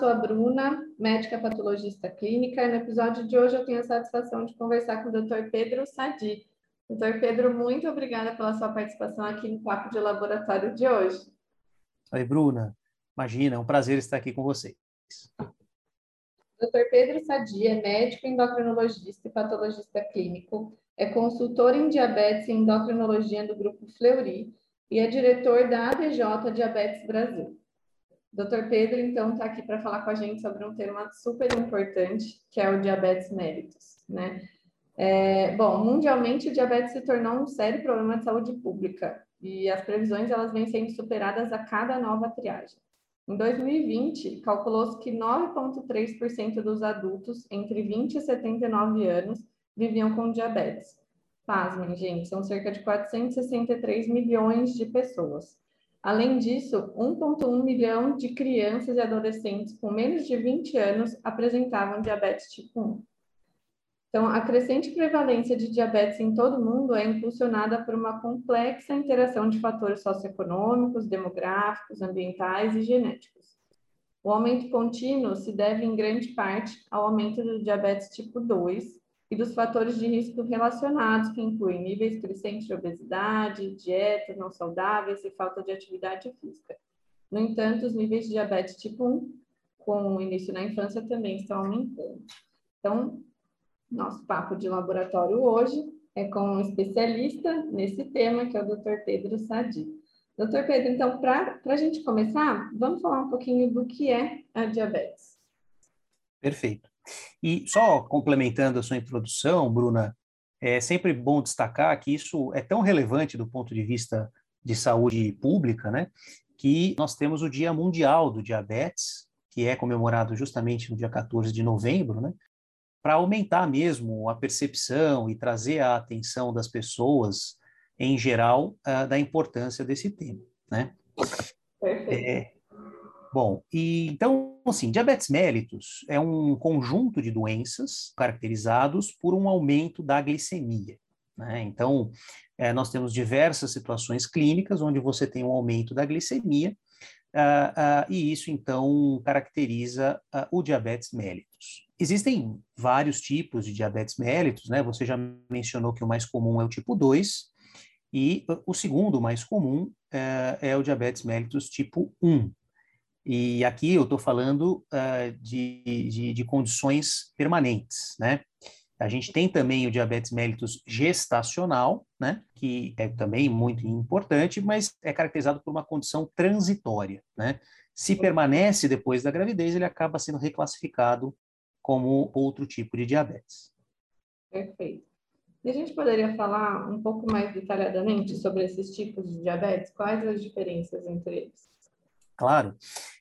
Sou a Bruna, médica patologista clínica, e no episódio de hoje eu tenho a satisfação de conversar com o Dr. Pedro Sadi. Dr. Pedro, muito obrigada pela sua participação aqui no Papo de Laboratório de hoje. Oi, Bruna. Imagina, é um prazer estar aqui com vocês. Dr. Pedro Sadi é médico endocrinologista e patologista clínico, é consultor em diabetes e endocrinologia do Grupo Fleury e é diretor da ABJ Diabetes Brasil. Dr. Pedro, então, está aqui para falar com a gente sobre um tema super importante, que é o diabetes mellitus, né? É, bom, mundialmente o diabetes se tornou um sério problema de saúde pública e as previsões elas vêm sendo superadas a cada nova triagem. Em 2020, calculou-se que 9,3% dos adultos entre 20 e 79 anos viviam com diabetes. Pasmem, gente, são cerca de 463 milhões de pessoas. Além disso, 1,1 milhão de crianças e adolescentes com menos de 20 anos apresentavam diabetes tipo 1. Então, a crescente prevalência de diabetes em todo o mundo é impulsionada por uma complexa interação de fatores socioeconômicos, demográficos, ambientais e genéticos. O aumento contínuo se deve em grande parte ao aumento do diabetes tipo 2 e dos fatores de risco relacionados, que incluem níveis crescentes de obesidade, dietas não saudáveis e falta de atividade física. No entanto, os níveis de diabetes tipo 1, com o início na infância, também estão aumentando. Então, nosso papo de laboratório hoje é com um especialista nesse tema, que é o Dr. Pedro Sadi. Dr. Pedro, então, para a gente começar, vamos falar um pouquinho do que é a diabetes. Perfeito. E só complementando a sua introdução, Bruna, é sempre bom destacar que isso é tão relevante do ponto de vista de saúde pública, né, que nós temos o Dia Mundial do Diabetes, que é comemorado justamente no dia 14 de novembro, né, para aumentar mesmo a percepção e trazer a atenção das pessoas, em geral, uh, da importância desse tema, né? Perfeito. É, bom, e então, assim, diabetes mellitus é um conjunto de doenças caracterizados por um aumento da glicemia, né? Então, é, nós temos diversas situações clínicas onde você tem um aumento da glicemia, uh, uh, e isso, então, caracteriza o diabetes mellitus. Existem vários tipos de diabetes mellitus, né? Você já mencionou que o mais comum é o tipo 2, e o segundo mais comum é, é o diabetes mellitus tipo 1. E aqui eu estou falando uh, de, de, de, condições permanentes, né? A gente tem também o diabetes mellitus gestacional, né? Que é também muito importante, mas é caracterizado por uma condição transitória, né? Se permanece depois da gravidez, ele acaba sendo reclassificado como outro tipo de diabetes. Perfeito. E a gente poderia falar um pouco mais detalhadamente sobre esses tipos de diabetes? Quais as diferenças entre eles? Claro.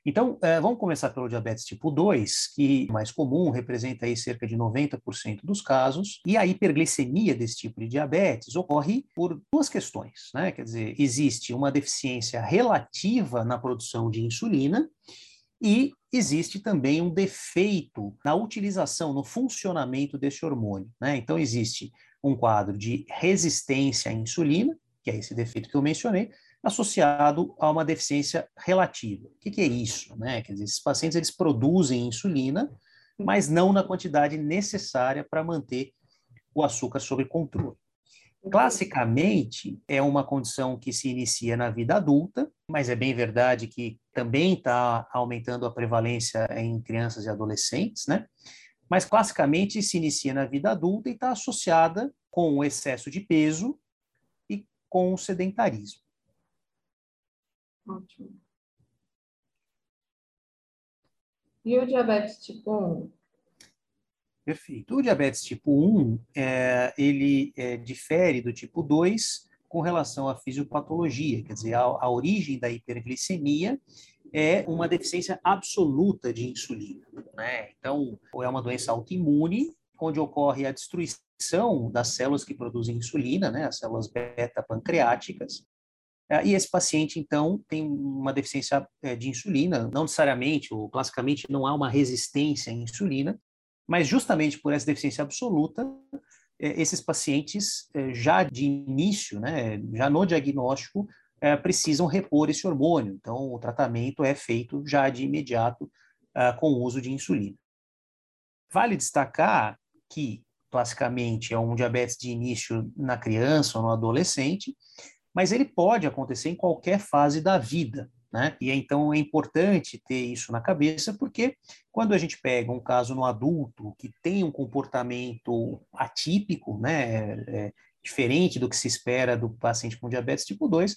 Então, é, vamos começar pelo diabetes tipo 2, que é mais comum, representa aí cerca de 90% dos casos, e a hiperglicemia desse tipo de diabetes ocorre por duas questões, né? Quer dizer, existe uma deficiência relativa na produção de insulina, e existe também um defeito na utilização, no funcionamento desse hormônio. Né? Então, existe um quadro de resistência à insulina, que é esse defeito que eu mencionei, associado a uma deficiência relativa. O que, que é isso? Né? Quer dizer, esses pacientes eles produzem insulina, mas não na quantidade necessária para manter o açúcar sob controle. Classicamente, é uma condição que se inicia na vida adulta, mas é bem verdade que também está aumentando a prevalência em crianças e adolescentes, né? Mas classicamente se inicia na vida adulta e está associada com o excesso de peso e com o sedentarismo. Ótimo. E o diabetes tipo 1? Perfeito. O diabetes tipo 1, é, ele é, difere do tipo 2 com relação à fisiopatologia, quer dizer, a, a origem da hiperglicemia é uma deficiência absoluta de insulina. Né? Então, é uma doença autoimune, onde ocorre a destruição das células que produzem insulina, né? as células beta-pancreáticas, e esse paciente, então, tem uma deficiência é, de insulina, não necessariamente, ou classicamente, não há uma resistência à insulina, mas justamente por essa deficiência absoluta, é, esses pacientes, já de início, né, já no diagnóstico, precisam repor esse hormônio. Então, o tratamento é feito já de imediato com o uso de insulina. Vale destacar que, classicamente, é um diabetes de início na criança ou no adolescente, mas ele pode acontecer em qualquer fase da vida. Né? E então é importante ter isso na cabeça, porque quando a gente pega um caso no adulto que tem um comportamento atípico, né, é, diferente do que se espera do paciente com diabetes tipo 2,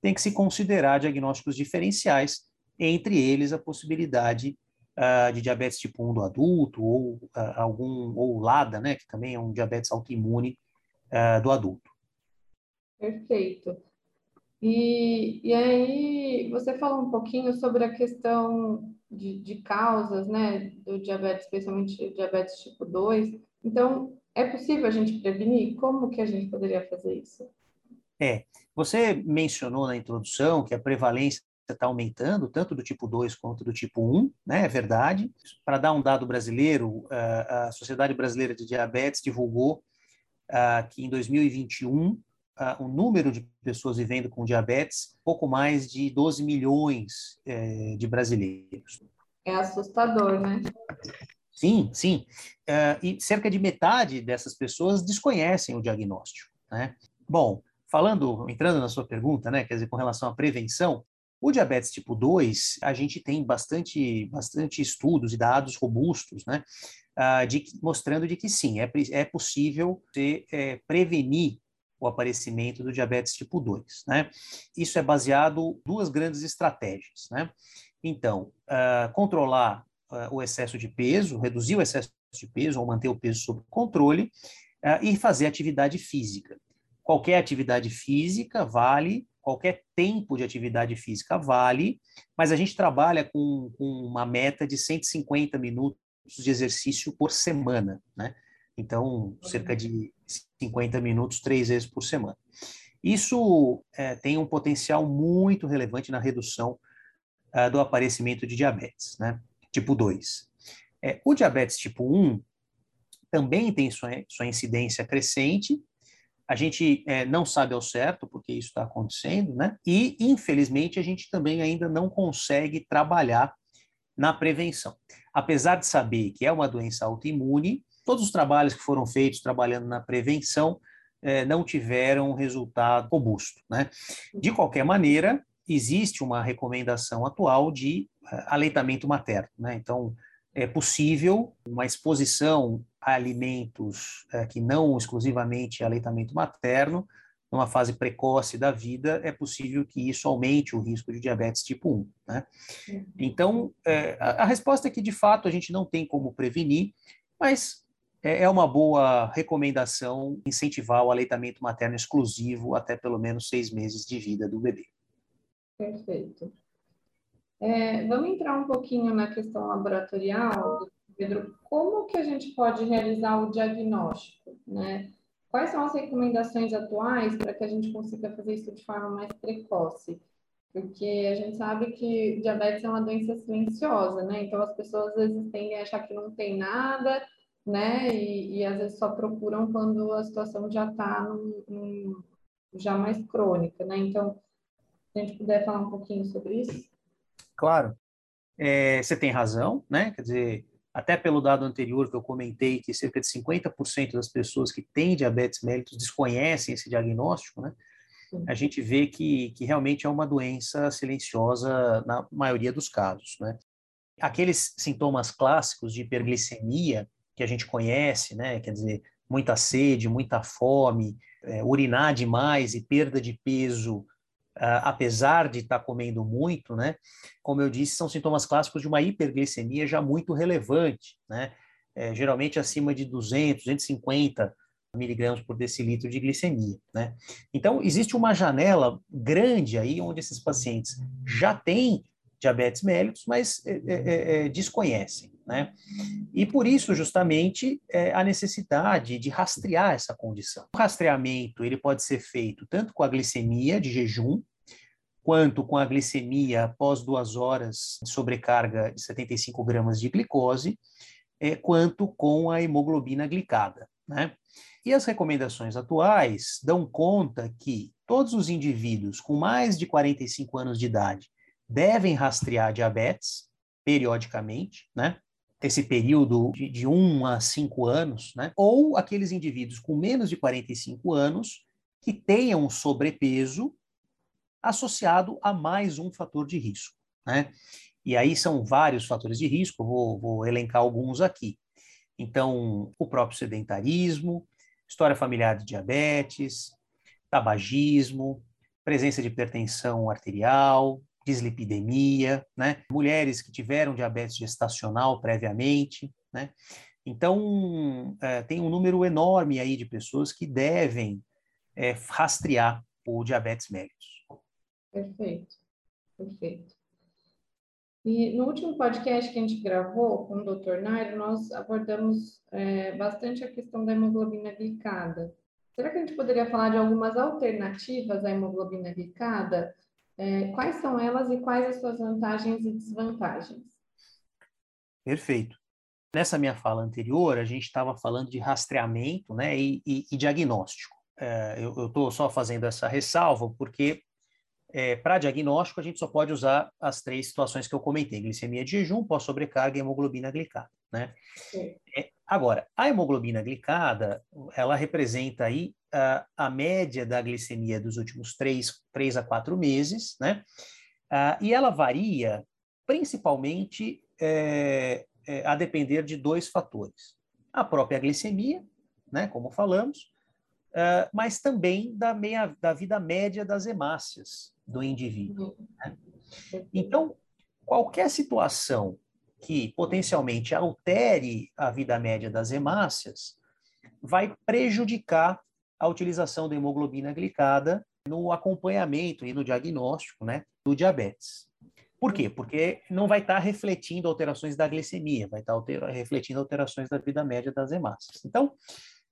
tem que se considerar diagnósticos diferenciais, entre eles a possibilidade uh, de diabetes tipo 1 do adulto, ou uh, algum, ou LADA, né, que também é um diabetes autoimune uh, do adulto. Perfeito. E, e aí, você falou um pouquinho sobre a questão de, de causas, né, do diabetes, especialmente diabetes tipo 2. Então, é possível a gente prevenir? Como que a gente poderia fazer isso? É, você mencionou na introdução que a prevalência está aumentando, tanto do tipo 2 quanto do tipo 1, né? É verdade. Para dar um dado brasileiro, a Sociedade Brasileira de Diabetes divulgou que em 2021 uh, o número de pessoas vivendo com diabetes, pouco mais de 12 milhões eh, de brasileiros. É assustador, né? Sim, sim. Uh, e cerca de metade dessas pessoas desconhecem o diagnóstico, né? Bom, falando, entrando na sua pergunta, né, quer dizer, com relação à prevenção, o diabetes tipo 2, a gente tem bastante, bastante estudos e dados robustos, né, uh, de, mostrando de que sim, é, é possível se, é, prevenir o aparecimento do diabetes tipo 2. Né? Isso é baseado em duas grandes estratégias. Né? Então, uh, controlar uh, o excesso de peso, reduzir o excesso de peso ou manter o peso sob controle uh, e fazer atividade física. Qualquer atividade física vale, qualquer tempo de atividade física vale, mas a gente trabalha com, com uma meta de 150 minutos de exercício por semana, né? Então, cerca de 50 minutos três vezes por semana. Isso é, tem um potencial muito relevante na redução uh, do aparecimento de diabetes, né? Tipo 2. É, o diabetes tipo 1 também tem sua, sua incidência crescente, a gente é, não sabe ao certo porque isso está acontecendo, né? E, infelizmente, a gente também ainda não consegue trabalhar na prevenção. Apesar de saber que é uma doença autoimune, todos os trabalhos que foram feitos trabalhando na prevenção eh, não tiveram resultado robusto. Né? De qualquer maneira, existe uma recomendação atual de uh, aleitamento materno. Né? Então, é possível uma exposição a alimentos uh, que não exclusivamente aleitamento materno, numa fase precoce da vida, é possível que isso aumente o risco de diabetes tipo 1. Né? Uhum. Então, é, a, a resposta é que, de fato, a gente não tem como prevenir, mas é, é uma boa recomendação incentivar o aleitamento materno exclusivo até pelo menos seis meses de vida do bebê. Perfeito. É, vamos entrar um pouquinho na questão laboratorial, Pedro. Como que a gente pode realizar o diagnóstico, né? Quais são as recomendações atuais para que a gente consiga fazer isso de forma mais precoce? Porque a gente sabe que diabetes é uma doença silenciosa, né? Então as pessoas às vezes tendem a achar que não tem nada né? E, e às vezes só procuram quando a situação já está já mais crônica, né? Então, se a gente puder falar um pouquinho sobre isso. Claro. É, você tem razão, né? Quer dizer, até pelo dado anterior que eu comentei, que cerca de 50% das pessoas que têm diabetes mellitus desconhecem esse diagnóstico, né? Sim. A gente vê que, que realmente é uma doença silenciosa na maioria dos casos, né? Aqueles sintomas clássicos de hiperglicemia, que a gente conhece, né? Quer dizer, muita sede, muita fome, é, urinar demais e perda de peso, uh, apesar de estar tá comendo muito, né? Como eu disse, são sintomas clássicos de uma hiperglicemia já muito relevante, né? É, geralmente acima de 200, 250 miligramas por decilitro de glicemia, né? Então, existe uma janela grande aí onde esses pacientes já têm diabetes mellitus, mas é, é, é, desconhecem, né? E por isso, justamente, é, a necessidade de rastrear essa condição. O rastreamento, ele pode ser feito tanto com a glicemia de jejum, quanto com a glicemia após duas horas de sobrecarga de 75 gramas de glicose, é, quanto com a hemoglobina glicada, né? E as recomendações atuais dão conta que todos os indivíduos com mais de 45 anos de idade devem rastrear diabetes periodicamente, né? Esse período de, de 1 a 5 anos, né? Ou aqueles indivíduos com menos de 45 anos que tenham sobrepeso associado a mais um fator de risco, né? E aí são vários fatores de risco, vou, vou elencar alguns aqui. Então, o próprio sedentarismo, história familiar de diabetes, tabagismo, presença de hipertensão arterial, dislipidemia, né? Mulheres que tiveram diabetes gestacional previamente, né? Então, é, tem um número enorme aí de pessoas que devem é, rastrear o diabetes mellitus. Perfeito, perfeito. E no último podcast que a gente gravou com o Dr. Nairo, nós abordamos é, bastante a questão da hemoglobina glicada. Será que a gente poderia falar de algumas alternativas à hemoglobina glicada? É, quais são elas e quais as suas vantagens e desvantagens? Perfeito. Nessa minha fala anterior, a gente estava falando de rastreamento né, e, e, e diagnóstico. É, eu estou só fazendo essa ressalva porque é, para diagnóstico, a gente só pode usar as três situações que eu comentei: glicemia de jejum, pós-sobrecarga e hemoglobina glicada. Né? É, agora, a hemoglobina glicada, ela representa aí a, a média da glicemia dos últimos três, três a quatro meses, né? E ela varia principalmente é, é, a depender de dois fatores: a própria glicemia, né, como falamos, uh, mas também da, meia, da vida média das hemácias, do indivíduo. Né? Então, qualquer situação que potencialmente altere a vida média das hemácias vai prejudicar a utilização da hemoglobina glicada no acompanhamento e no diagnóstico né, do diabetes. Por quê? Porque não vai estar refletindo alterações da glicemia, vai estar refletindo alterações da vida média das hemácias. Então,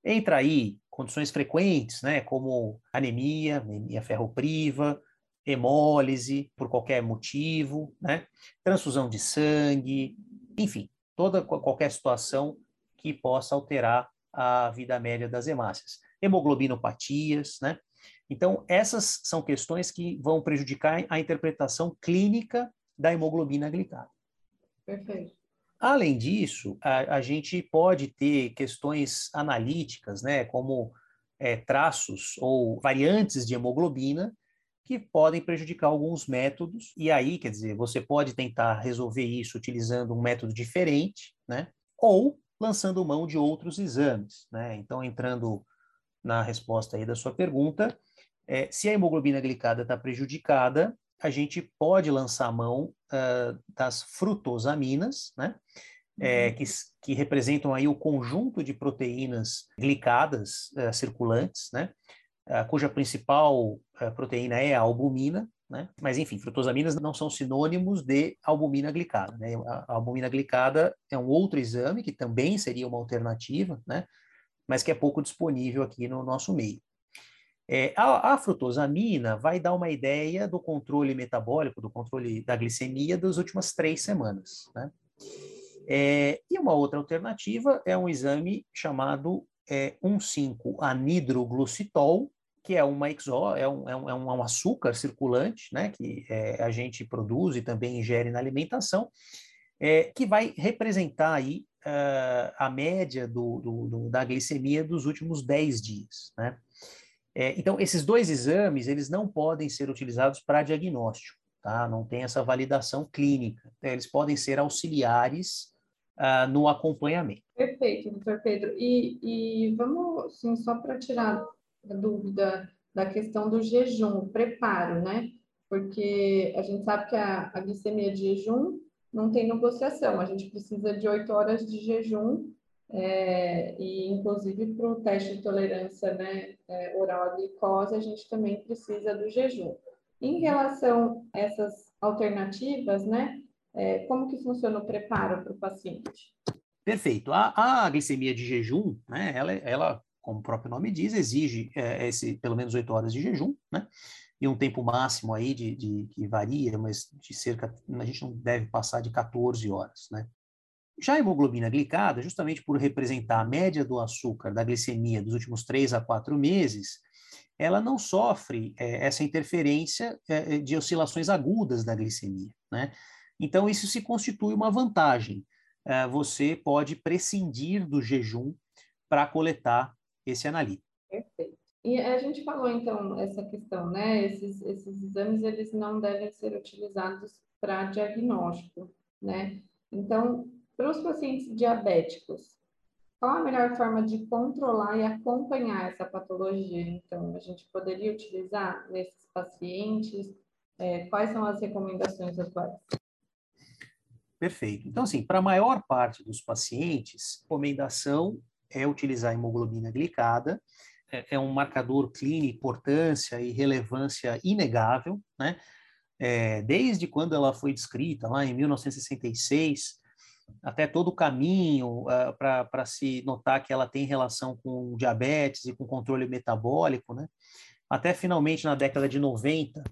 entra aí condições frequentes, né, como anemia, anemia ferropriva, hemólise por qualquer motivo, né? transfusão de sangue, enfim, toda qualquer situação que possa alterar a vida média das hemácias. Hemoglobinopatias, né? Então, essas são questões que vão prejudicar a interpretação clínica da hemoglobina glicada. Perfeito. Além disso, a, a gente pode ter questões analíticas, né, como é, traços ou variantes de hemoglobina, que podem prejudicar alguns métodos. E aí, quer dizer, você pode tentar resolver isso utilizando um método diferente, né? Ou lançando mão de outros exames, né? Então, entrando na resposta aí da sua pergunta, é, se a hemoglobina glicada está prejudicada, a gente pode lançar mão uh, das frutosaminas, né? É, uhum. que, que, representam aí o conjunto de proteínas glicadas uh, circulantes, né? cuja principal proteína é a albumina, né? Mas, enfim, frutosaminas não são sinônimos de albumina glicada, né? A albumina glicada é um outro exame que também seria uma alternativa, né? Mas que é pouco disponível aqui no nosso meio. É, a, a, frutosamina vai dar uma ideia do controle metabólico, do controle da glicemia das últimas três semanas, né? É, e uma outra alternativa é um exame chamado é, 1,5-anidroglucitol, que é uma exó, é um, é um, é um açúcar circulante, né, que é, a gente produz e também ingere na alimentação, é, que vai representar aí uh, a média do, do, do, da glicemia dos últimos 10 dias, né. É, então, esses dois exames, eles não podem ser utilizados para diagnóstico, tá? Não tem essa validação clínica. Eles podem ser auxiliares uh, no acompanhamento. Perfeito, doutor Pedro. E, e vamos, assim, só para tirar dúvida da questão do jejum, preparo, né? Porque a gente sabe que a, a glicemia de jejum não tem negociação, a gente precisa de oito horas de jejum é, e inclusive para o teste de tolerância né, é, oral à glicose, a gente também precisa do jejum. Em relação a essas alternativas, né, é, como que funciona o preparo para o paciente? Perfeito. A, a, glicemia de jejum, né, ela, ela, como o próprio nome diz, exige é, esse, pelo menos 8 horas de jejum, né, e um tempo máximo aí de, de, que varia, mas de cerca, a gente não deve passar de 14 horas, né. Já a hemoglobina glicada, justamente por representar a média do açúcar da glicemia dos últimos 3 a 4 meses, ela não sofre é, essa interferência é, de oscilações agudas da glicemia, né? Então, isso se constitui uma vantagem. É, você pode prescindir do jejum para coletar esse analítico. Perfeito. E a gente falou, então, essa questão, né? Esses, esses exames, eles não devem ser utilizados para diagnóstico, né? Então, para os pacientes diabéticos, qual a melhor forma de controlar e acompanhar essa patologia? Então, a gente poderia utilizar nesses pacientes? É, quais são as recomendações atuais? Perfeito. Então, assim, para a maior parte dos pacientes, recomendação é utilizar a hemoglobina glicada, é, é um marcador clínico, importância e relevância inegável, né? É, desde quando ela foi descrita, lá em 1966, até todo o caminho uh, para se notar que ela tem relação com diabetes e com controle metabólico, né? Até finalmente na década de 90,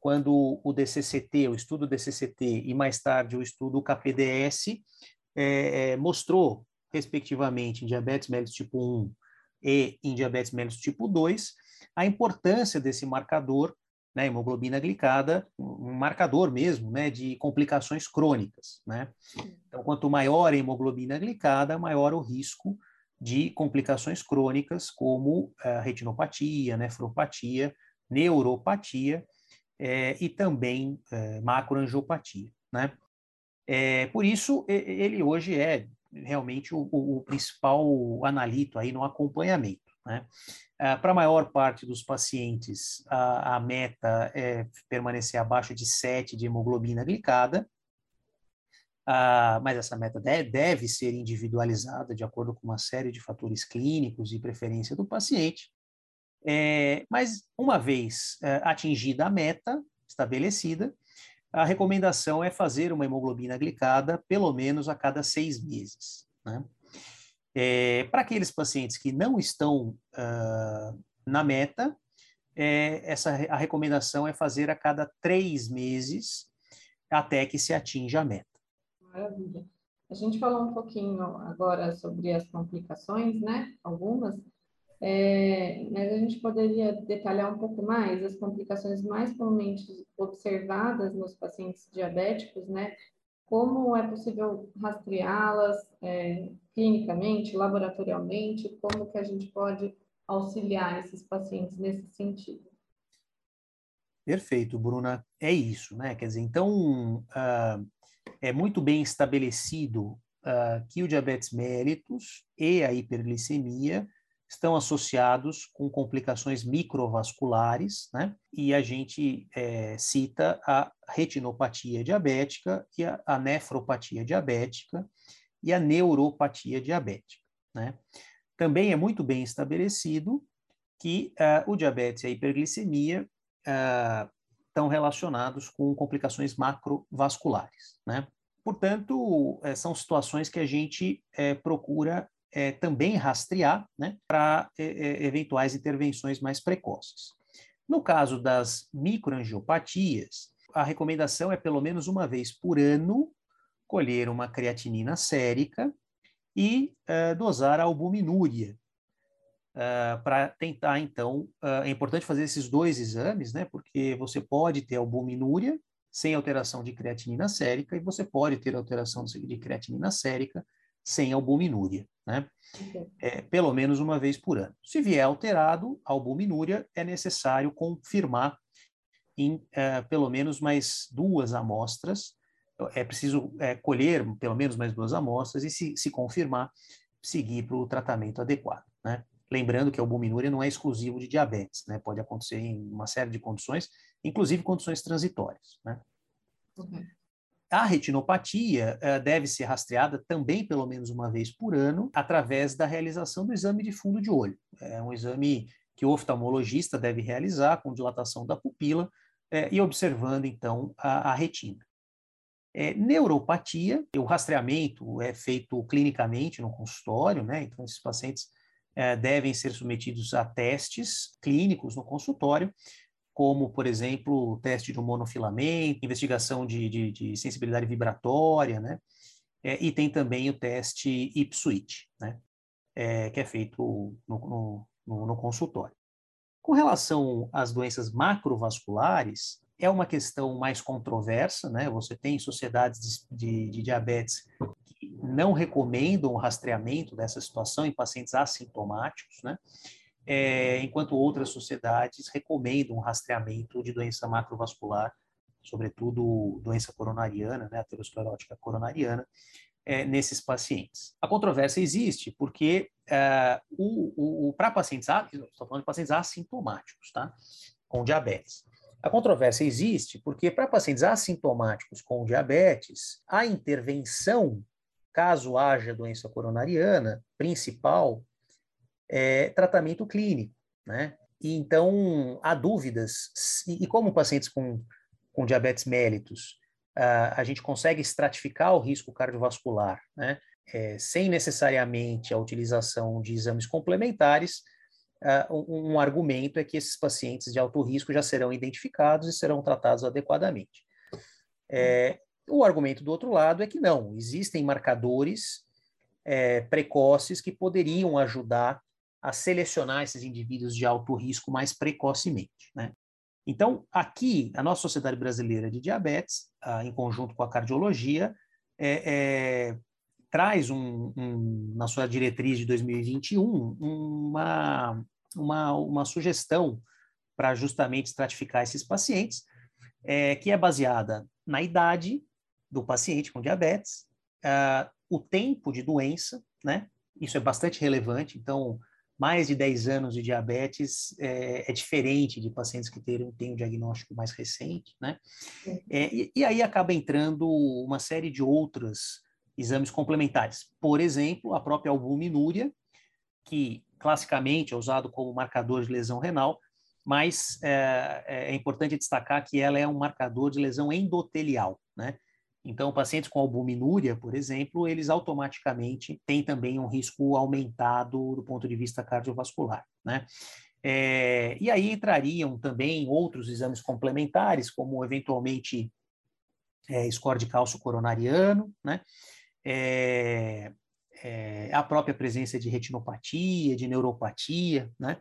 quando o DCCT, o estudo DCCT e mais tarde o estudo KPDS é, é, mostrou, respectivamente, em diabetes mellitus tipo 1 e em diabetes mellitus tipo 2, a importância desse marcador né, hemoglobina glicada, um marcador mesmo, né, de complicações crônicas, né? Então, quanto maior a hemoglobina glicada, maior o risco de complicações crônicas como eh, retinopatia, nefropatia, neuropatia é, e também é, macroangiopatia, né? É, por isso, ele hoje é realmente o, o principal analito aí no acompanhamento. Né? Ah, Para a maior parte dos pacientes, a, a, meta é permanecer abaixo de 7 de hemoglobina glicada, ah, mas essa meta deve, deve ser individualizada de acordo com uma série de fatores clínicos e preferência do paciente. É, mas, uma vez é, atingida a meta estabelecida, a recomendação é fazer uma hemoglobina glicada pelo menos a cada seis meses. Né? É, para aqueles pacientes que não estão uh, na meta, é, essa, a recomendação é fazer a cada três meses até que se atinja a meta. Maravilha. A gente falou um pouquinho agora sobre as complicações, né? Algumas, é, mas a gente poderia detalhar um pouco mais as complicações mais comumente observadas nos pacientes diabéticos, né? Como é possível rastreá-las é, clinicamente, laboratorialmente? Como que a gente pode auxiliar esses pacientes nesse sentido? Perfeito, Bruna. É isso, né? Quer dizer, então, uh, é muito bem estabelecido uh, que o diabetes mellitus e a hiperglicemia estão associados com complicações microvasculares, né? E a gente é, cita a retinopatia diabética e a, a, nefropatia diabética e a neuropatia diabética, né? Também é muito bem estabelecido que uh, o diabetes e a hiperglicemia uh, estão relacionados com complicações macrovasculares, né? Portanto, eh, são situações que a gente eh, procura é, também rastrear né, para é, é, eventuais intervenções mais precoces. No caso das microangiopatias, a recomendação é pelo menos uma vez por ano colher uma creatinina sérica e uh, dosar a albuminúria. Uh, para tentar, então, uh, é importante fazer esses dois exames, né? Porque você pode ter albuminúria sem alteração de creatinina sérica e você pode ter alteração de creatinina sérica sem albuminúria, né? É, pelo menos uma vez por ano. Se vier alterado, a albuminúria, é necessário confirmar em é, pelo menos mais duas amostras, é preciso é, colher pelo menos mais duas amostras e, se, se confirmar, seguir para o tratamento adequado, né? Lembrando que a albuminúria não é exclusivo de diabetes, né? Pode acontecer em uma série de condições, inclusive condições transitórias, né? Uhum. A retinopatia uh, deve ser rastreada também pelo menos uma vez por ano, através da realização do exame de fundo de olho. É um exame que o oftalmologista deve realizar com dilatação da pupila é, e observando, então, a, a retina. É, neuropatia, o rastreamento é feito clinicamente no consultório, né? Então, esses pacientes é, devem ser submetidos a testes clínicos no consultório, como, por exemplo, o teste de um monofilamento, investigação de, de, de sensibilidade vibratória, né? É, e tem também o teste Ipswich, né? É, que é feito no, no, no consultório. Com relação às doenças macrovasculares, é uma questão mais controversa, né? Você tem sociedades de, de, de, diabetes que não recomendam o rastreamento dessa situação em pacientes assintomáticos, né? É, enquanto outras sociedades recomendam o rastreamento de doença macrovascular, sobretudo doença coronariana, né, aterosclerótica coronariana, é, nesses pacientes. A controvérsia existe porque é, o, o para pacientes, estou falando de pacientes assintomáticos, tá? Com diabetes. A controvérsia existe porque para pacientes assintomáticos com diabetes, a intervenção, caso haja doença coronariana, principal, é tratamento clínico, né? E então há dúvidas e, como pacientes com, com diabetes mellitus a gente consegue estratificar o risco cardiovascular, né? É, sem necessariamente a utilização de exames complementares, uh, um, um, argumento é que esses pacientes de alto risco já serão identificados e serão tratados adequadamente. É, o argumento do outro lado é que não, existem marcadores é, precoces que poderiam ajudar a selecionar esses indivíduos de alto risco mais precocemente. Né? Então, aqui, a nossa Sociedade Brasileira de Diabetes, ah, em conjunto com a cardiologia, é, é, traz um, um, na sua diretriz de 2021 uma, uma, uma sugestão para justamente estratificar esses pacientes, é, que é baseada na idade do paciente com diabetes, uh, o tempo de doença, né? Isso é bastante relevante. Então, mais de 10 anos de diabetes é, é diferente de pacientes que têm, têm um diagnóstico mais recente, né? É, e, e, aí acaba entrando uma série de outros exames complementares. Por exemplo, a própria albuminúria, que classicamente é usado como marcador de lesão renal, mas é, é, é importante destacar que ela é um marcador de lesão endotelial, né? Então, pacientes com albuminúria, por exemplo, eles automaticamente têm também um risco aumentado do ponto de vista cardiovascular, né? É, e aí entrariam também outros exames complementares, como eventualmente é, score de cálcio coronariano, né? É, é, a própria presença de retinopatia, de neuropatia, né?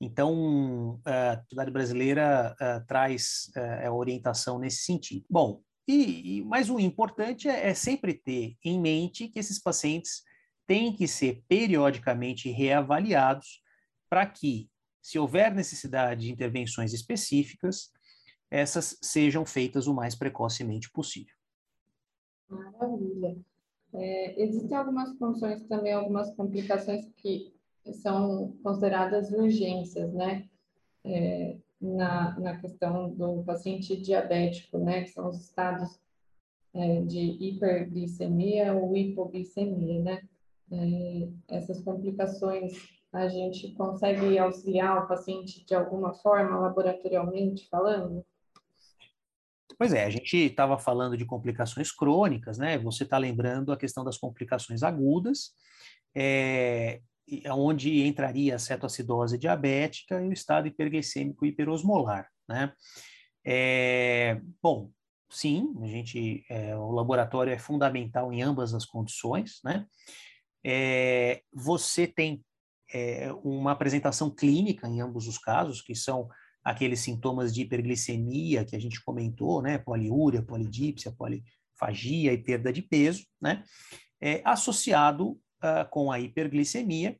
Então, a sociedade brasileira uh, traz uh, orientação nesse sentido. Bom, e, e, mas o importante é, é sempre ter em mente que esses pacientes têm que ser periodicamente reavaliados para que, se houver necessidade de intervenções específicas, essas sejam feitas o mais precocemente possível. Maravilha. É, existem algumas funções também, algumas complicações que são consideradas urgências, né? É, na, na questão do paciente diabético, né, que são os estados é, de hiperglicemia ou hipoglicemia, né? É, essas complicações a gente consegue auxiliar o paciente de alguma forma, laboratorialmente falando? Pois é, a gente estava falando de complicações crônicas, né? Você está lembrando a questão das complicações agudas, é, onde entraria a cetoacidose diabética e o estado hiperglicêmico hiperosmolar, né? É, bom, sim, a gente, é, o laboratório é fundamental em ambas as condições, né? É, você tem é, uma apresentação clínica em ambos os casos, que são aqueles sintomas de hiperglicemia que a gente comentou, né? Poliúria, polidípsia, polifagia e perda de peso, né? É, associado uh, com a hiperglicemia.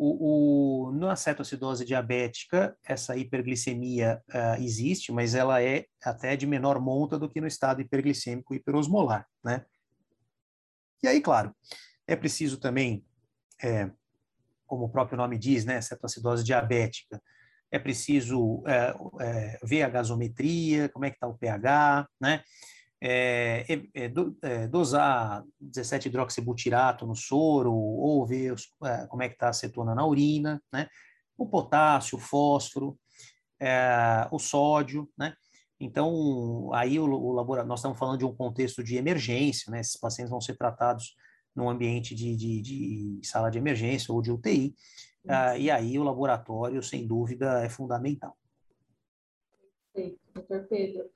O, o, na cetoacidose diabética, essa hiperglicemia uh, existe, mas ela é até de menor monta do que no estado hiperglicêmico hiperosmolar, né? E aí, claro, é preciso também, é, como o próprio nome diz, né, cetoacidose diabética, é preciso é, é, ver a gasometria, como é que está o pH, né? É, é, é, dosar 17-hidroxibutirato no soro, ou ver os, é, como é que está a acetona na urina, né? o potássio, o fósforo, é, o sódio, né? Então, aí o, o laboratório, nós estamos falando de um contexto de emergência, né? Esses pacientes vão ser tratados num ambiente de, de, de sala de emergência ou de UTI, uh, e aí o laboratório, sem dúvida, é fundamental. Perfeito, doutor Pedro.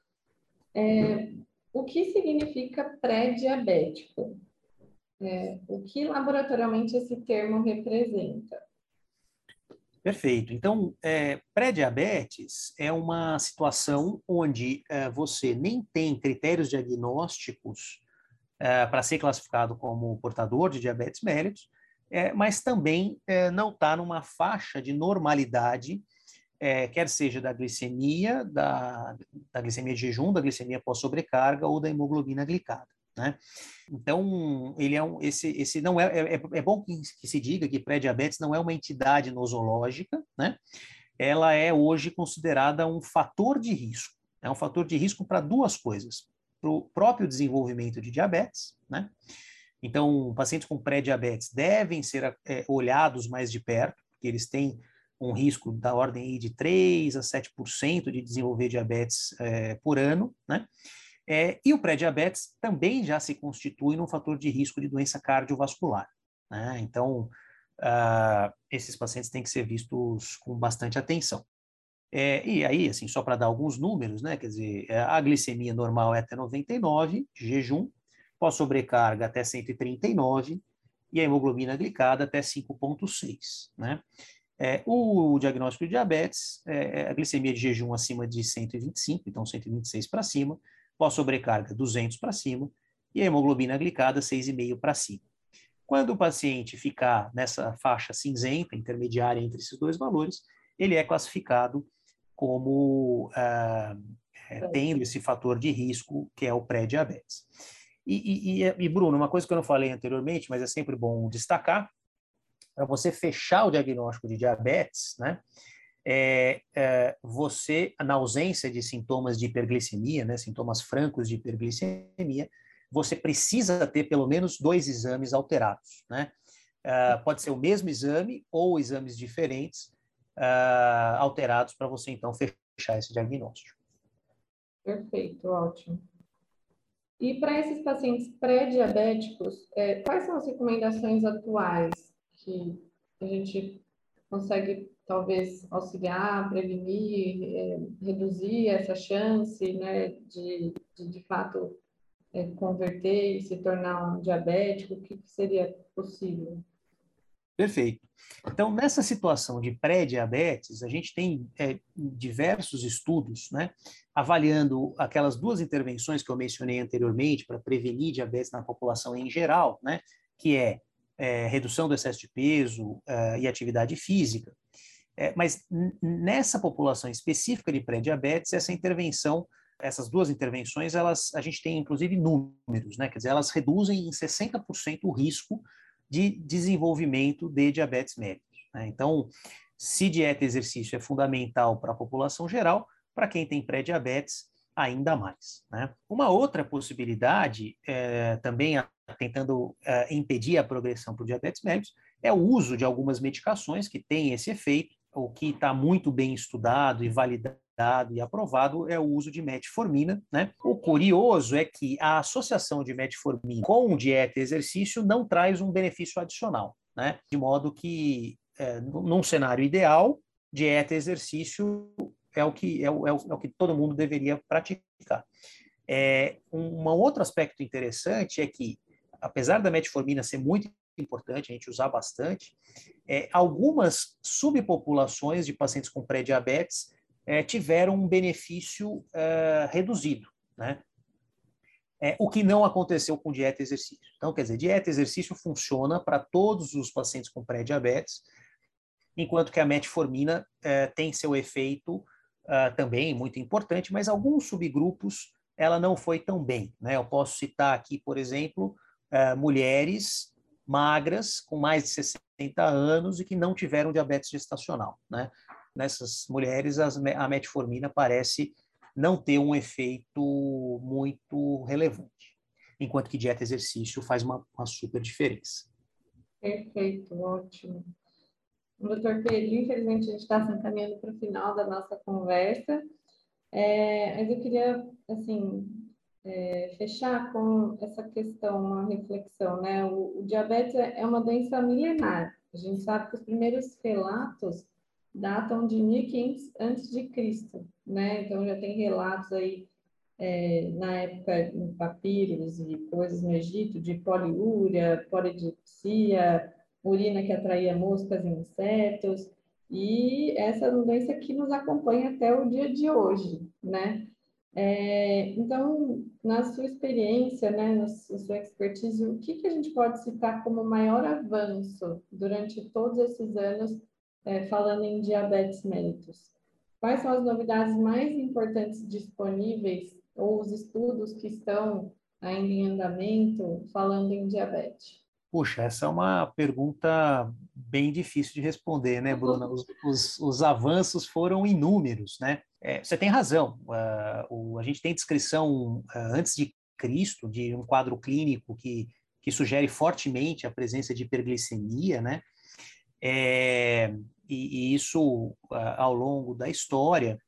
É, o que significa pré-diabético? É, o que laboratorialmente esse termo representa? Perfeito. Então, é, pré-diabetes é uma situação onde é, você nem tem critérios diagnósticos é, para ser classificado como portador de diabetes mellitus, é, mas também é, não está numa faixa de normalidade é, quer seja da glicemia, da, da glicemia de jejum, da glicemia pós-sobrecarga ou da hemoglobina glicada. Né? Então, ele é um, esse, esse não é, é, é bom que, que, se diga que pré-diabetes não é uma entidade nosológica, né? Ela é hoje considerada um fator de risco. É um fator de risco para duas coisas: para o próprio desenvolvimento de diabetes, né? Então, pacientes com pré-diabetes devem ser é, olhados mais de perto, porque eles têm um risco da ordem de 3 a 7% de desenvolver diabetes é, por ano, né? É, e o pré-diabetes também já se constitui num fator de risco de doença cardiovascular. Né? Então, uh, esses pacientes têm que ser vistos com bastante atenção. É, e aí, assim, só para dar alguns números, né? Quer dizer, é, a glicemia normal é até 99 de jejum, pós-sobrecarga até 139 e a hemoglobina glicada até 5,6, né? É, o diagnóstico de diabetes, é, é, a glicemia de jejum acima de 125, então 126 para cima, pós-sobrecarga 200 para cima, e a hemoglobina glicada 6,5 para cima. Quando o paciente ficar nessa faixa cinzenta, intermediária entre esses dois valores, ele é classificado como ah, é, tendo esse fator de risco, que é o pré-diabetes. E, e, e, Bruno, uma coisa que eu não falei anteriormente, mas é sempre bom destacar, para você fechar o diagnóstico de diabetes, né, é, é, você, na ausência de sintomas de hiperglicemia, né, sintomas francos de hiperglicemia, você precisa ter pelo menos dois exames alterados, né? Uh, pode ser o mesmo exame ou exames diferentes uh, alterados para você então fechar esse diagnóstico. Perfeito, ótimo. E para esses pacientes pré-diabéticos, é, quais são as recomendações atuais que a gente consegue talvez auxiliar, prevenir, é, reduzir essa chance né, de, de, de fato, é, converter e se tornar um diabético? O que, que seria possível? Perfeito. Então, nessa situação de pré-diabetes, a gente tem é, diversos estudos, né, avaliando aquelas duas intervenções que eu mencionei anteriormente para prevenir diabetes na população em geral, né, que é é, redução do excesso de peso é, e atividade física. É, mas nessa população específica de pré-diabetes, essa intervenção, essas duas intervenções, elas, a gente tem inclusive números, né? Quer dizer, elas reduzem em 60% o risco de desenvolvimento de diabetes mellitus. Né? Então, se dieta e exercício é fundamental para a população geral, para quem tem pré-diabetes, ainda mais. Né? Uma outra possibilidade, é, também tentando é, impedir a progressão para o diabetes mellitus, é o uso de algumas medicações que têm esse efeito, o que está muito bem estudado e validado e aprovado é o uso de metformina. Né? O curioso é que a associação de metformina com dieta e exercício não traz um benefício adicional, né? de modo que, é, num cenário ideal, dieta e exercício é o que, é o, é o, é o que todo mundo deveria praticar. É, um, um outro aspecto interessante é que, apesar da metformina ser muito importante, a gente usar bastante, é, algumas subpopulações de pacientes com pré-diabetes é, tiveram um benefício é, reduzido, né? É, o que não aconteceu com dieta e exercício. Então, quer dizer, dieta e exercício funciona para todos os pacientes com pré-diabetes, enquanto que a metformina é, tem seu efeito uh, também muito importante, mas alguns subgrupos ela não foi tão bem. Né? Eu posso citar aqui, por exemplo, uh, mulheres magras com mais de 60 anos e que não tiveram diabetes gestacional. Né? Nessas mulheres, as, a metformina parece não ter um efeito muito relevante. Enquanto que dieta e exercício faz uma, uma super diferença. Perfeito, ótimo. Doutor Pedro, infelizmente a gente está se encaminhando para o final da nossa conversa, é, mas eu queria, assim, é, fechar com essa questão, uma reflexão, né? O, o diabetes é, é uma doença milenar. A gente sabe que os primeiros relatos datam de 1500 antes de Cristo, né? Então já tem relatos aí é, na época em papiros e coisas no Egito de poliúria, polidipsia, urina que atraía moscas e insetos, e essa doença que nos acompanha até o dia de hoje, né? É, então, na sua experiência, né, na sua expertise, o que, que a gente pode citar como maior avanço durante todos esses anos é, falando em diabetes mellitus? Quais são as novidades mais importantes disponíveis ou os estudos que estão ainda em andamento falando em diabetes? Puxa, essa é uma pergunta bem difícil de responder, né, Bruna? Os, os, os avanços foram inúmeros, né? É, você tem razão. Uh, o, a gente tem descrição uh, antes de Cristo de um quadro clínico que, que sugere fortemente a presença de hiperglicemia, né? É, e, e, isso uh, ao longo da história,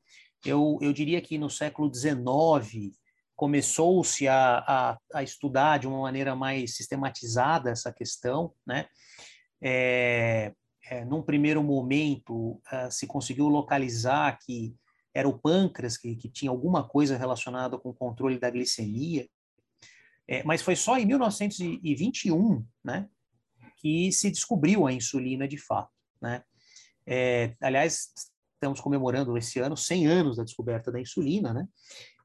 eu, eu diria que no século XIX começou-se a, a, a, estudar de uma maneira mais sistematizada essa questão, né? É, é, num primeiro momento, uh, se conseguiu localizar que era o pâncreas que, que tinha alguma coisa relacionada com o controle da glicemia, é, mas foi só em 1921, né, que se descobriu a insulina de fato, né? É, aliás, estamos comemorando esse ano 100 anos da descoberta da insulina, né?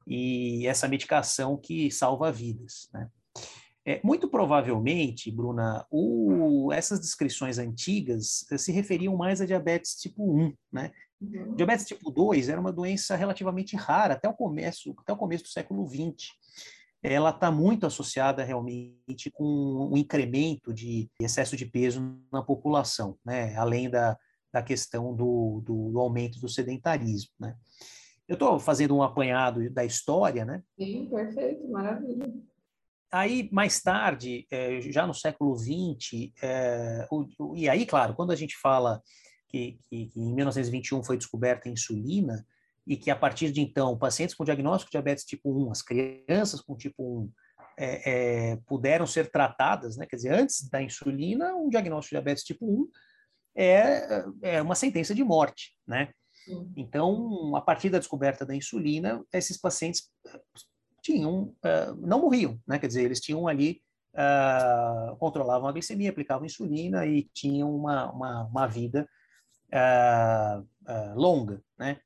e essa medicação que salva vidas. Né? É, muito provavelmente, Bruna, o, essas descrições antigas eh, se referiam mais a diabetes tipo 1, né? Uhum. Diabetes tipo 2 era uma doença relativamente rara até o começo, até o começo do século 20. Ela está muito associada realmente com o um incremento de excesso de peso na população, né? além da, da questão do, do, do aumento do sedentarismo. Né? Eu estou fazendo um apanhado da história, né? Sim, perfeito, maravilha. Aí, mais tarde, é, já no século XX, o, e aí, claro, quando a gente fala que, que, que, em 1921 foi descoberta a insulina, e que a partir de então, pacientes com diagnóstico de diabetes tipo 1, as crianças com tipo 1, é, é, puderam ser tratadas, né? quer dizer, antes da insulina, um diagnóstico de diabetes tipo 1 é, é uma sentença de morte, né? Então, a partir da descoberta da insulina, esses pacientes eh, tinham, uh, não morriam, né? Quer dizer, eles tinham ali, uh, controlavam a glicemia, aplicavam insulina e tinham uma, uma, uma vida uh, longa, né?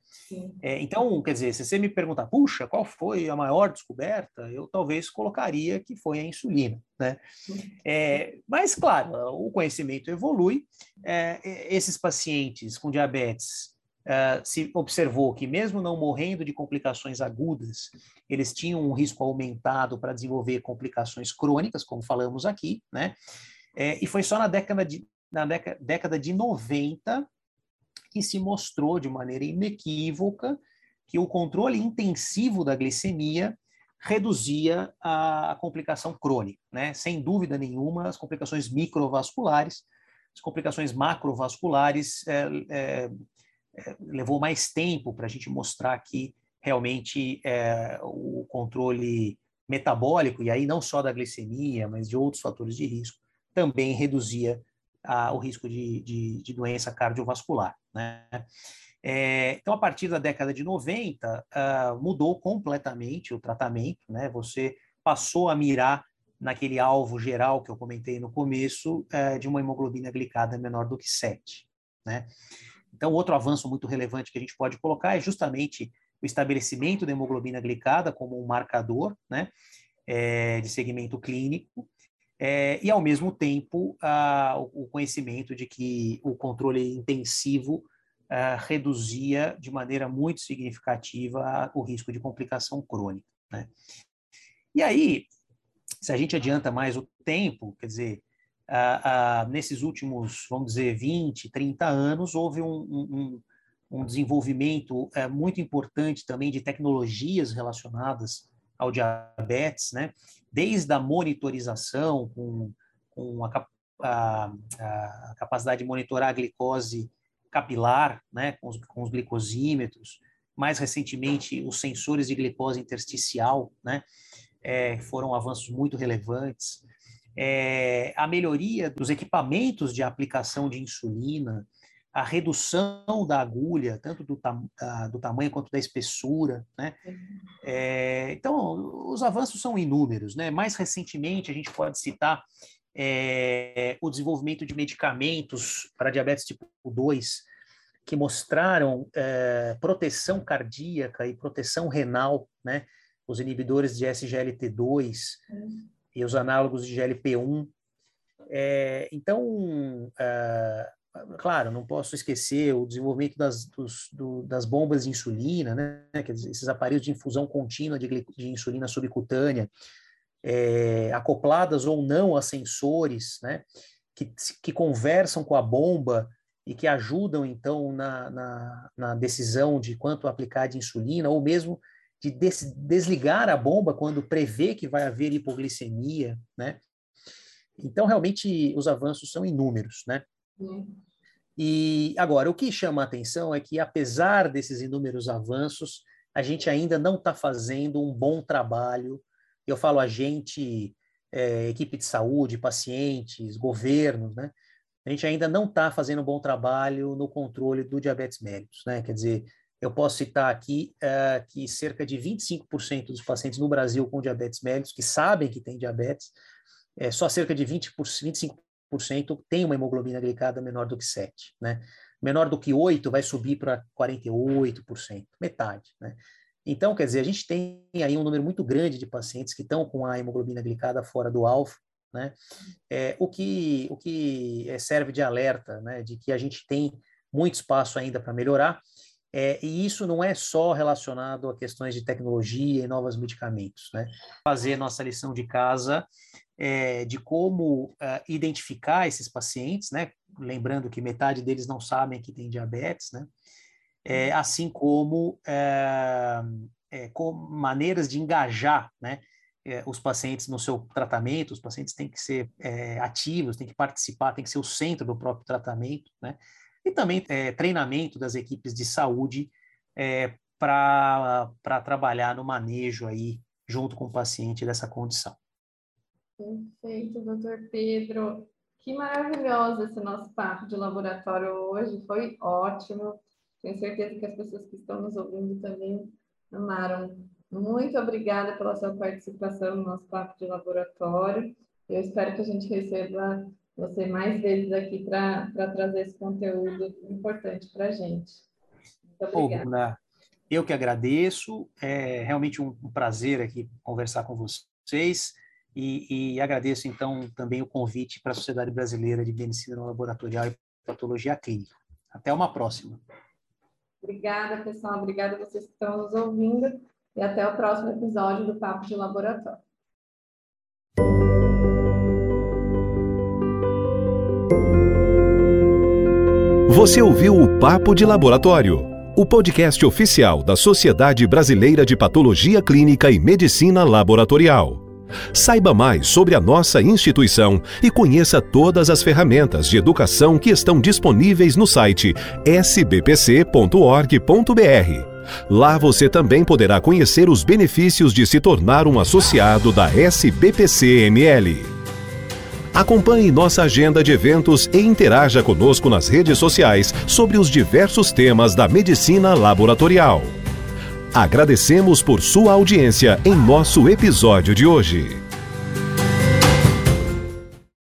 É, então, quer dizer, se você me perguntar, puxa, qual foi a maior descoberta, eu talvez colocaria que foi a insulina, né? É, mas, claro, o conhecimento evolui, é, esses pacientes com diabetes Uh, se observou que, mesmo não morrendo de complicações agudas, eles tinham um risco aumentado para desenvolver complicações crônicas, como falamos aqui, né? É, e foi só na década de, na década, década de 90 que se mostrou de maneira inequívoca que o controle intensivo da glicemia reduzia a, complicação crônica, né? Sem dúvida nenhuma, as complicações microvasculares, as complicações macrovasculares é, é, levou mais tempo para a gente mostrar que realmente é, o controle metabólico, e aí não só da glicemia, mas de outros fatores de risco, também reduzia a, o risco de, de, de, doença cardiovascular. Né? É, então, a partir da década de 90, uh, ah, mudou completamente o tratamento, né? você passou a mirar naquele alvo geral que eu comentei no começo, uh, de uma hemoglobina glicada menor do que 7. Né? Então, outro avanço muito relevante que a gente pode colocar é justamente o estabelecimento da hemoglobina glicada como um marcador né, é, de segmento clínico, é, e, ao mesmo tempo, a, o conhecimento de que o controle intensivo a, reduzia de maneira muito significativa o risco de complicação crônica. Né? E aí, se a gente adianta mais o tempo, quer dizer, ah, ah, nesses últimos, vamos dizer, 20, 30 anos, houve um, um, um desenvolvimento é, muito importante também de tecnologias relacionadas ao diabetes, né? desde a monitorização, com, com a, a, a, capacidade de monitorar a glicose capilar, né? com, os, com os glicosímetros, mais recentemente os sensores de glicose intersticial, né? É, foram avanços muito relevantes. É, a melhoria dos equipamentos de aplicação de insulina, a redução da agulha, tanto do, tam, do tamanho quanto da espessura, né? É, então, os avanços são inúmeros, né? Mais recentemente, a gente pode citar é, o desenvolvimento de medicamentos para diabetes tipo 2, que mostraram é, proteção cardíaca e proteção renal, né? Os inibidores de SGLT2 uhum. e os análogos de GLP-1. É, então, é, claro, não posso esquecer o desenvolvimento das, dos, do, das bombas de insulina, né? Quer dizer, esses aparelhos de infusão contínua de, de insulina subcutânea, é, acopladas ou não a sensores, né? Que, que conversam com a bomba e que ajudam, então, na, na, na decisão de quanto aplicar de insulina, ou mesmo de des, desligar a bomba quando prevê que vai haver hipoglicemia, né? Então, realmente, os avanços são inúmeros, né? E agora, o que chama a atenção é que, apesar desses inúmeros avanços, a gente ainda não está fazendo um bom trabalho. Eu falo a gente, é, equipe de saúde, pacientes, governos, né? A gente ainda não está fazendo um bom trabalho no controle do diabetes mellitus, né? Quer dizer, eu posso citar aqui uh, que cerca de 25% dos pacientes no Brasil com diabetes mellitus, que sabem que tem diabetes, é, só cerca de 20 25% tem uma hemoglobina glicada menor do que 7, né? Menor do que 8 vai subir para 48%, metade, né? Então, quer dizer, a gente tem aí um número muito grande de pacientes que estão com a hemoglobina glicada fora do alfa, né? É, o que, o que é, serve de alerta, né? De que a gente tem muito espaço ainda para melhorar, é, e isso não é só relacionado a questões de tecnologia e novos medicamentos, né? Fazer nossa lição de casa é, de como uh, identificar esses pacientes, né? Lembrando que metade deles não sabem que tem diabetes, né? É, assim como é, é, com maneiras de engajar, né? Os pacientes no seu tratamento, os pacientes têm que ser ativos, têm que participar, têm que ser o centro do próprio tratamento, né? E também é, treinamento das equipes de saúde para trabalhar no manejo aí junto com o paciente dessa condição. Perfeito, doutor Pedro. Que maravilhoso esse nosso papo de laboratório hoje, foi ótimo. Tenho certeza que as pessoas que estão nos ouvindo também amaram. Muito obrigada pela sua participação no nosso papo de laboratório. Eu espero que a gente receba você mais vezes aqui para trazer esse conteúdo importante para a gente. Muito obrigada. eu que agradeço. É realmente um, um prazer aqui conversar com vocês. E, e, agradeço, então, também o convite para a Sociedade Brasileira de Medicina Laboratorial e Patologia Clínica. Até uma próxima. Obrigada, pessoal. Obrigada a vocês que estão nos ouvindo. E até o próximo episódio do Papo de Laboratório. Você ouviu o Papo de Laboratório, o podcast oficial da Sociedade Brasileira de Patologia Clínica e Medicina Laboratorial. Saiba mais sobre a nossa instituição e conheça todas as ferramentas de educação que estão disponíveis no site sbpc.org.br. Lá você também poderá conhecer os benefícios de se tornar um associado da SBPC-ML. Acompanhe nossa agenda de eventos e interaja conosco nas redes sociais sobre os diversos temas da medicina laboratorial. Agradecemos por sua audiência em nosso episódio de hoje.